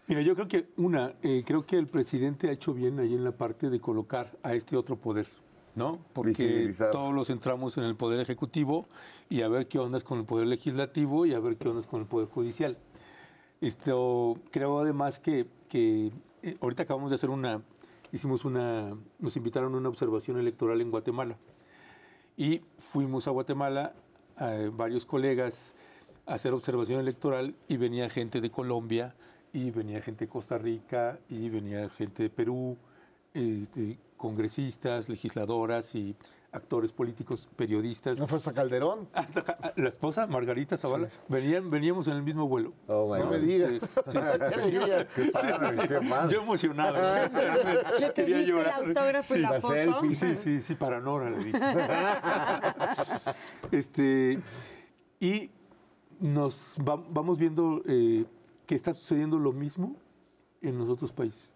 Mira, yo creo que una, eh, creo que el presidente ha hecho bien ahí en la parte de colocar a este otro poder, ¿no? Porque todos los centramos en el poder ejecutivo y a ver qué ondas con el poder legislativo y a ver qué ondas con el poder judicial. Esto, creo además que, que eh, ahorita acabamos de hacer una, hicimos una, nos invitaron a una observación electoral en Guatemala y fuimos a Guatemala, eh, varios colegas, a hacer observación electoral y venía gente de Colombia y venía gente de Costa Rica y venía gente de Perú, este, congresistas, legisladoras y actores políticos, periodistas. ¿No fue hasta Calderón? Hasta acá, la esposa, Margarita Zavala, venían, veníamos en el mismo vuelo. Oh, No me digas. Sí, sí, ¿Qué diría? Qué padre, qué padre. Yo emocionado. ¿Le Quería el llorar. autógrafo y la la foto? selfie. Sí, sí, sí, para Nora le dije. este, y nos va- vamos viendo eh, que está sucediendo lo mismo en los otros países.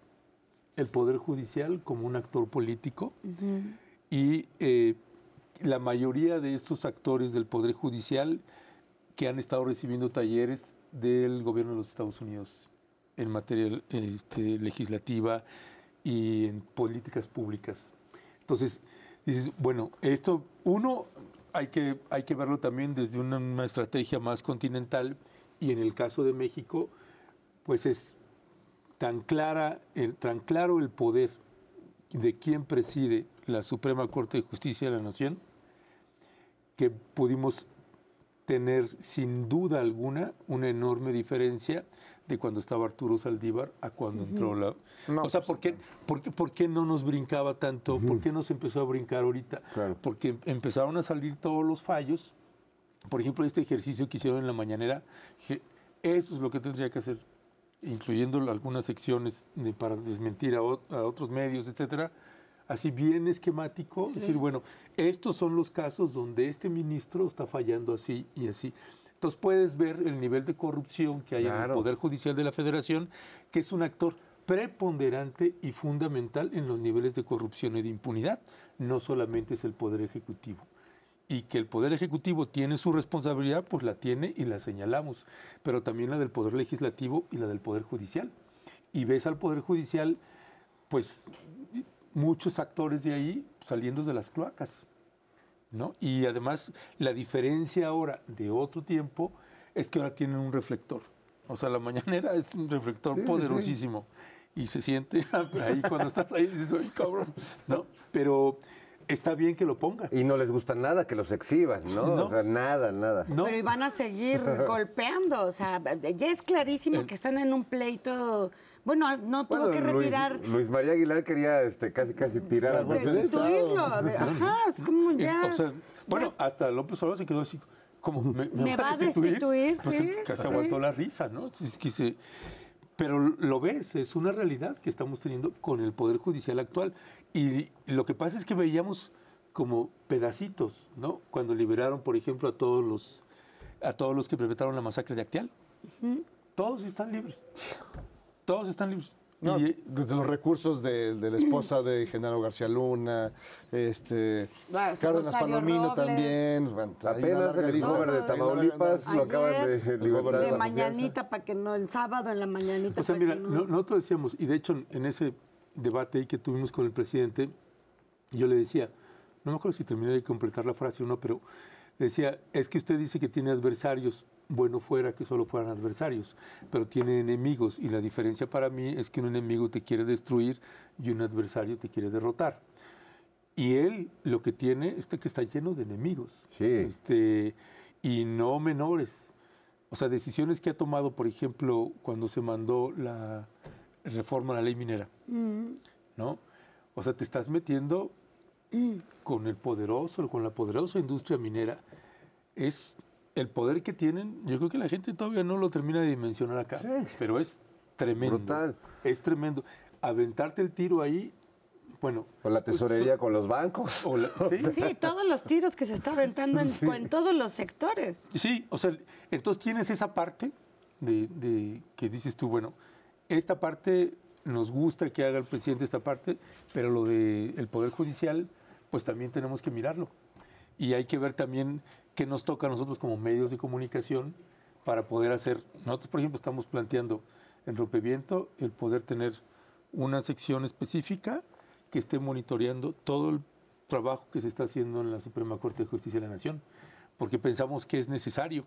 El Poder Judicial como un actor político y eh, la mayoría de estos actores del Poder Judicial que han estado recibiendo talleres del gobierno de los Estados Unidos en materia este, legislativa y en políticas públicas. Entonces, dices, bueno, esto, uno, hay que, hay que verlo también desde una, una estrategia más continental y en el caso de México, pues es tan, clara, el, tan claro el poder de quien preside la Suprema Corte de Justicia de la Nación que pudimos tener sin duda alguna una enorme diferencia de cuando estaba Arturo Saldívar a cuando entró la... No, o sea, pues, ¿por qué, por, qué, por qué no nos brincaba tanto? ¿Por qué nos empezó a brincar ahorita? Claro. Porque empezaron a salir todos los fallos. Por ejemplo, este ejercicio que hicieron en la mañanera, dije, eso es lo que tendría que hacer, incluyendo algunas secciones de- para desmentir a, ot- a otros medios, etcétera. Así bien esquemático, decir, bueno, estos son los casos donde este ministro está fallando así y así. Entonces puedes ver el nivel de corrupción que hay en el. Poder Judicial de la Federación, que es un actor preponderante y fundamental en los niveles de corrupción y de impunidad. No solamente es el Poder Ejecutivo. Y que el Poder Ejecutivo tiene su responsabilidad, pues la tiene y la señalamos, pero también la del Poder Legislativo y la del Poder Judicial. Y ves al Poder Judicial, pues muchos actores de ahí saliendo de las cloacas. ¿no? Y además la diferencia ahora de otro tiempo es que ahora tienen un reflector. O sea, la mañanera es un reflector Sí, sí. poderosísimo. Y se siente ahí cuando estás ahí, dices, ay, cabrón. ¿No? Pero está bien que lo pongan. Y no les gusta nada que los exhiban, ¿no? No. O sea, nada, nada. ¿no? Pero y van a seguir golpeando, o sea, ya es clarísimo El- que están en un pleito. Bueno, no tuvo Bueno, que retirar. Luis María Aguilar quería este, casi casi tirar al Salvo presidente. Destituirlo. de- Ajá, es como ya. O sea, bueno, hasta López Obrador se quedó así, como, ¿me, ¿Me va a destituir? No sé, Sí, casi sí. aguantó la risa, ¿no? Es que se- Pero lo ves, es una realidad que estamos teniendo con el Poder Judicial actual. Y lo que pasa es que veíamos como pedacitos, ¿no? Cuando liberaron, por ejemplo, a todos los, a todos los que perpetraron la masacre de Acteal. Todos están libres. Todos están libres. No, Y- desde los recursos de, de la esposa de Genaro García Luna, este, Ah, Cárdenas Palomino Robles. también. bueno, hay una Apenas el. Discover de Tamaulipas lo acaban de liberar. De mañanita para que no, el sábado en la mañanita. O sea, mira, no- nosotros decíamos, y de hecho en ese debate ahí que tuvimos con el presidente, yo le decía, no me acuerdo si terminé de completar la frase o no, pero decía, es que usted dice que tiene adversarios, bueno fuera que solo fueran adversarios, pero tiene enemigos, y la diferencia para mí es que un enemigo te quiere destruir y un adversario te quiere derrotar. Y él lo que tiene es que está lleno de enemigos. Sí. Este, y no menores. O sea, decisiones que ha tomado, por ejemplo, cuando se mandó la reforma a la ley minera, Mm. ¿no? O sea, te estás metiendo con el poderoso, con la poderosa industria minera. Es el poder que tienen, yo creo que la gente todavía no lo termina de dimensionar acá, pero es tremendo. Brutal. Es tremendo. Aventarte el tiro ahí, bueno. Con la pues, tesorería, con los bancos. o la- ¿sí? Sí, todos los tiros que se está aventando en, en todos los sectores. Sí, o sea, entonces tienes esa parte de, de que dices tú, bueno, esta parte nos gusta que haga el presidente esta parte, pero lo del Poder Judicial, pues también tenemos que mirarlo. Y hay que ver también qué nos toca a nosotros como medios de comunicación para poder hacer. Nosotros, por ejemplo, estamos planteando en Rompeviento el poder tener una sección específica que esté monitoreando todo el trabajo que se está haciendo en la Suprema Corte de Justicia de la Nación, porque pensamos que es necesario.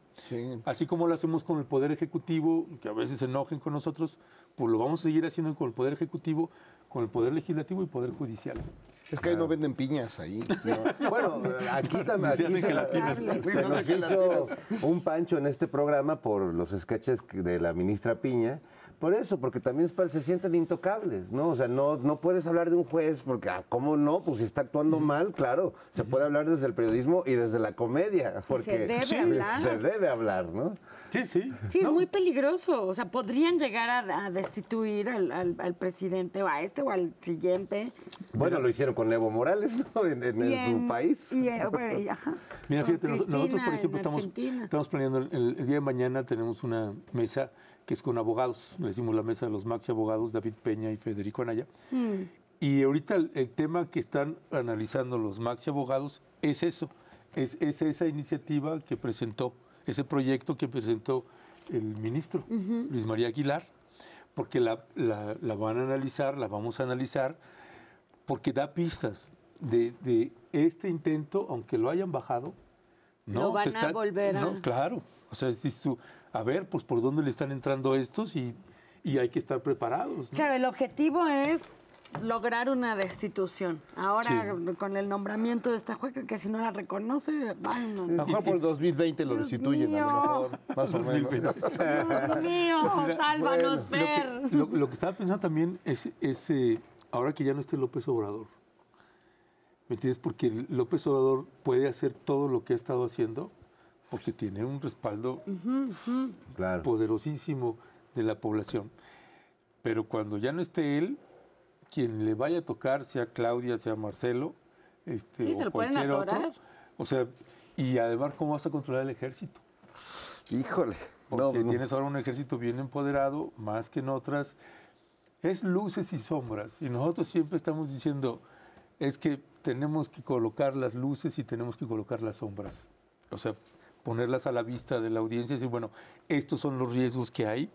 Así como lo hacemos con el Poder Ejecutivo, que a veces se enojen con nosotros, pues lo vamos a seguir haciendo con el Poder Ejecutivo, con el Poder Legislativo y Poder Judicial. Es que ahí no venden piñas ahí. ¿no? Bueno, aquí también Se se, se nos hizo un pancho en este programa por los sketches de la ministra Piña. Por eso, porque también es para- se sienten intocables, ¿no? O sea, no, no puedes hablar de un juez porque, ah, ¿cómo no? Pues si está actuando mal, claro. Se puede hablar desde el periodismo y desde la comedia. Porque debe Sí, hablar. Se debe hablar, ¿no? Sí, sí. Sí, es muy peligroso. O sea, podrían llegar a, a destituir al, al- al presidente o a este o al siguiente. Bueno, lo hicieron con Evo Morales, ¿no? En, en- su país. Y, eh, bueno, y- ajá. Mira, Con fíjate, Cristina nosotros, por ejemplo, estamos, estamos planeando, el, el día de mañana tenemos una mesa que es con abogados, le decimos la mesa de los maxi abogados, David Peña y Federico Anaya. Mm. Y ahorita el, el tema que están analizando los maxi abogados es eso, es, es esa iniciativa que presentó, ese proyecto que presentó el ministro Luis María Aguilar, porque la, la- la van a analizar, la vamos a analizar, porque da pistas de, de este intento, aunque lo hayan bajado, no, Lo van a volver a- no, claro, o sea, si tú, a ver, pues por dónde le están entrando estos y, y hay que estar preparados. ¿no? Claro, el objetivo es lograr una destitución. Ahora, con el nombramiento de esta juez, que si no la reconoce, van A lo mejor por el 2020 lo destituyen, a lo mejor, más o menos. Dios mío, sálvanos, Lo que- Fer. Lo, lo que estaba pensando también es, es, eh, ahora que ya no esté López Obrador, ¿me entiendes? Porque López Obrador puede hacer todo lo que ha estado haciendo porque tiene un respaldo. Claro. poderosísimo de la población. Pero cuando ya no esté él, quien le vaya a tocar, sea Claudia, sea Marcelo, este, Sí, o se lo pueden cualquier otro, o sea, y además, ¿cómo vas a controlar el ejército? Híjole. Porque No, no. tienes ahora un ejército bien empoderado, más que en otras. Es luces y sombras. Y nosotros siempre estamos diciendo, es que tenemos que colocar las luces y tenemos que colocar las sombras. O sea, ponerlas a la vista de la audiencia y decir, bueno, estos son los riesgos que hay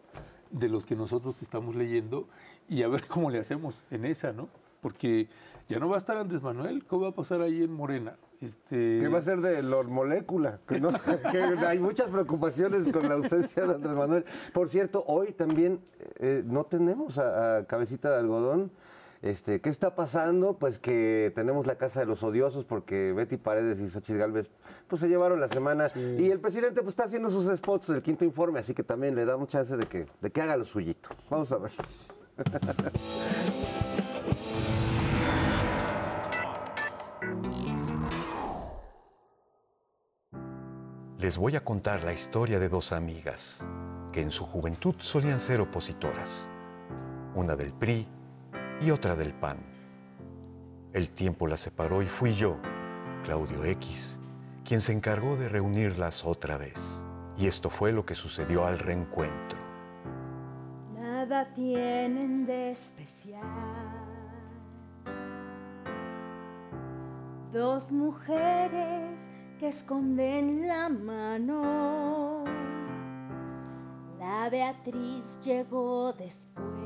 de los que nosotros estamos leyendo y a ver cómo le hacemos en esa, ¿no? Porque ya no va a estar Andrés Manuel, ¿cómo va a pasar ahí en Morena? Este... ¿Qué va a ser de Lord Molécula? Que no- que hay muchas preocupaciones con la ausencia de Andrés Manuel. Por cierto, hoy también eh, no tenemos a, a Cabecita de Algodón. Este, ¿Qué está pasando? Pues que tenemos la Casa de los Odiosos porque Betty Paredes y Xochitl Galvez pues, se llevaron la semana. Y el presidente pues, está haciendo sus spots del quinto informe, así que también le damos chance de que, de que haga lo suyito. Vamos a ver. Les voy a contar la historia de dos amigas que en su juventud solían ser opositoras, una del PRI y otra del PAN. El tiempo las separó y fui yo, Claudio X, quien se encargó de reunirlas otra vez. Y esto fue lo que sucedió al reencuentro. Nada tienen de especial. Dos mujeres que esconden la mano. La Beatriz llegó después.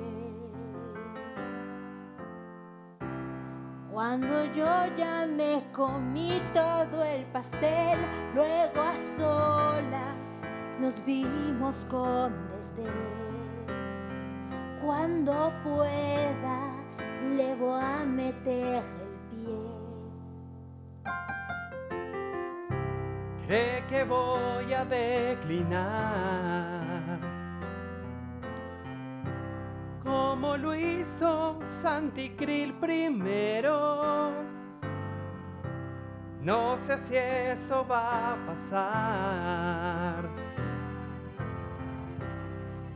Cuando yo ya me comí todo el pastel, luego a solas nos vimos con desdén. Cuando pueda, le voy a meter el pie. Cree que voy a declinar. Como lo hizo Santicril primero. No sé si eso va a pasar.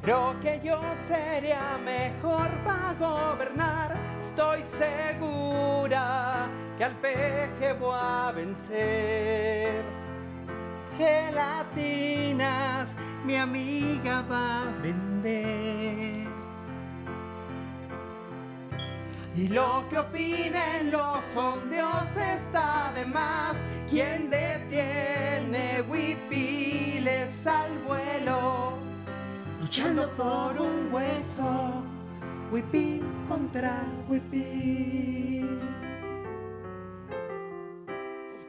Creo que yo sería mejor para gobernar. Estoy segura que al peje voy a vencer. Gelatinas, mi amiga va a vender. Y lo que opinen los sondeos está de más. ¿Quién detiene huipiles al vuelo? Luchando por un hueso, huipil contra huipil.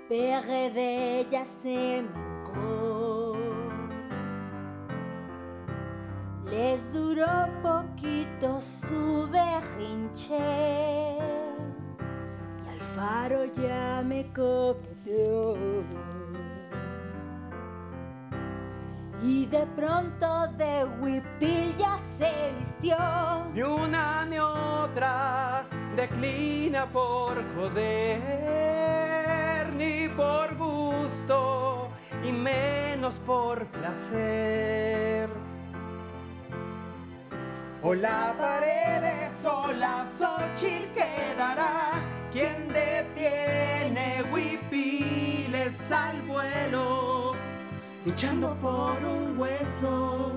PRD ya se Les duró poquito su berrinche y Alfaro ya me coqueteó. Y de pronto de huipil ya se vistió. Ni una ni otra declina por joder, ni por gusto, y menos por placer. O la pared sola, Xochitl quedará. Quien detiene huipiles al vuelo, luchando por un hueso.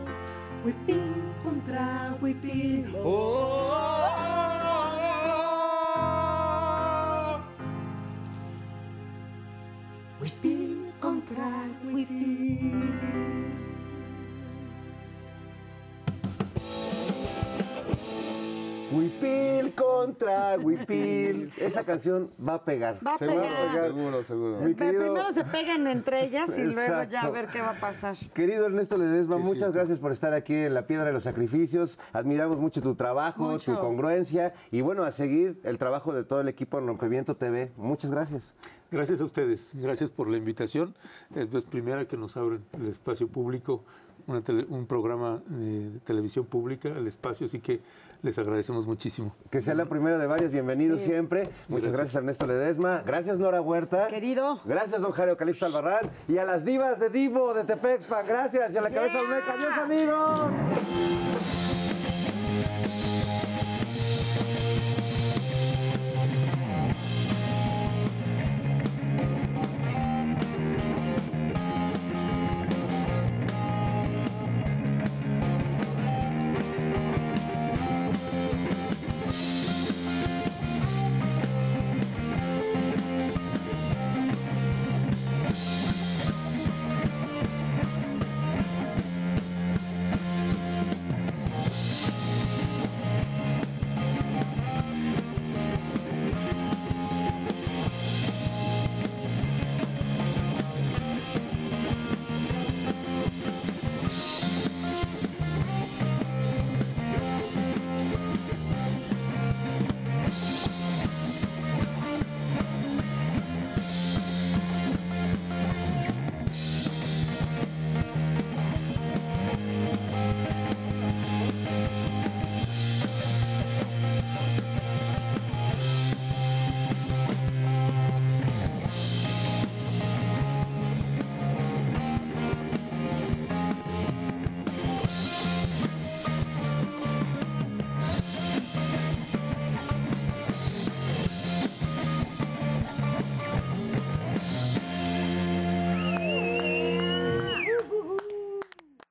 Huipil contra huipil. Oh, oh, oh, oh. Huipil contra huipil. Huipil contra Huipil. Esa canción va a pegar. Va a Seguro pegar. Seguro, seguro. Mi querido- Primero se pegan entre ellas y luego ya a ver qué va a pasar. Querido Ernesto Ledesma, Sí, muchas gracias por estar aquí en La Piedra de los Sacrificios. Admiramos mucho tu trabajo, Mucho. tu congruencia y bueno, a seguir el trabajo de todo el equipo en Rompimiento TV. Muchas gracias. Gracias a ustedes, gracias por la invitación. Es primera que nos abren el espacio público, una tele- un programa eh, de televisión pública, el espacio, así que les agradecemos muchísimo. Que sea la primera de varias, bienvenidos siempre. Muchas gracias. Ernesto Ledesma. Gracias Nora Huerta. Querido. Gracias don Jairo Calixto Albarrán. Y a las divas de Divo de Tepexpan. Gracias. Y a la cabeza Olmeca. Adiós amigos.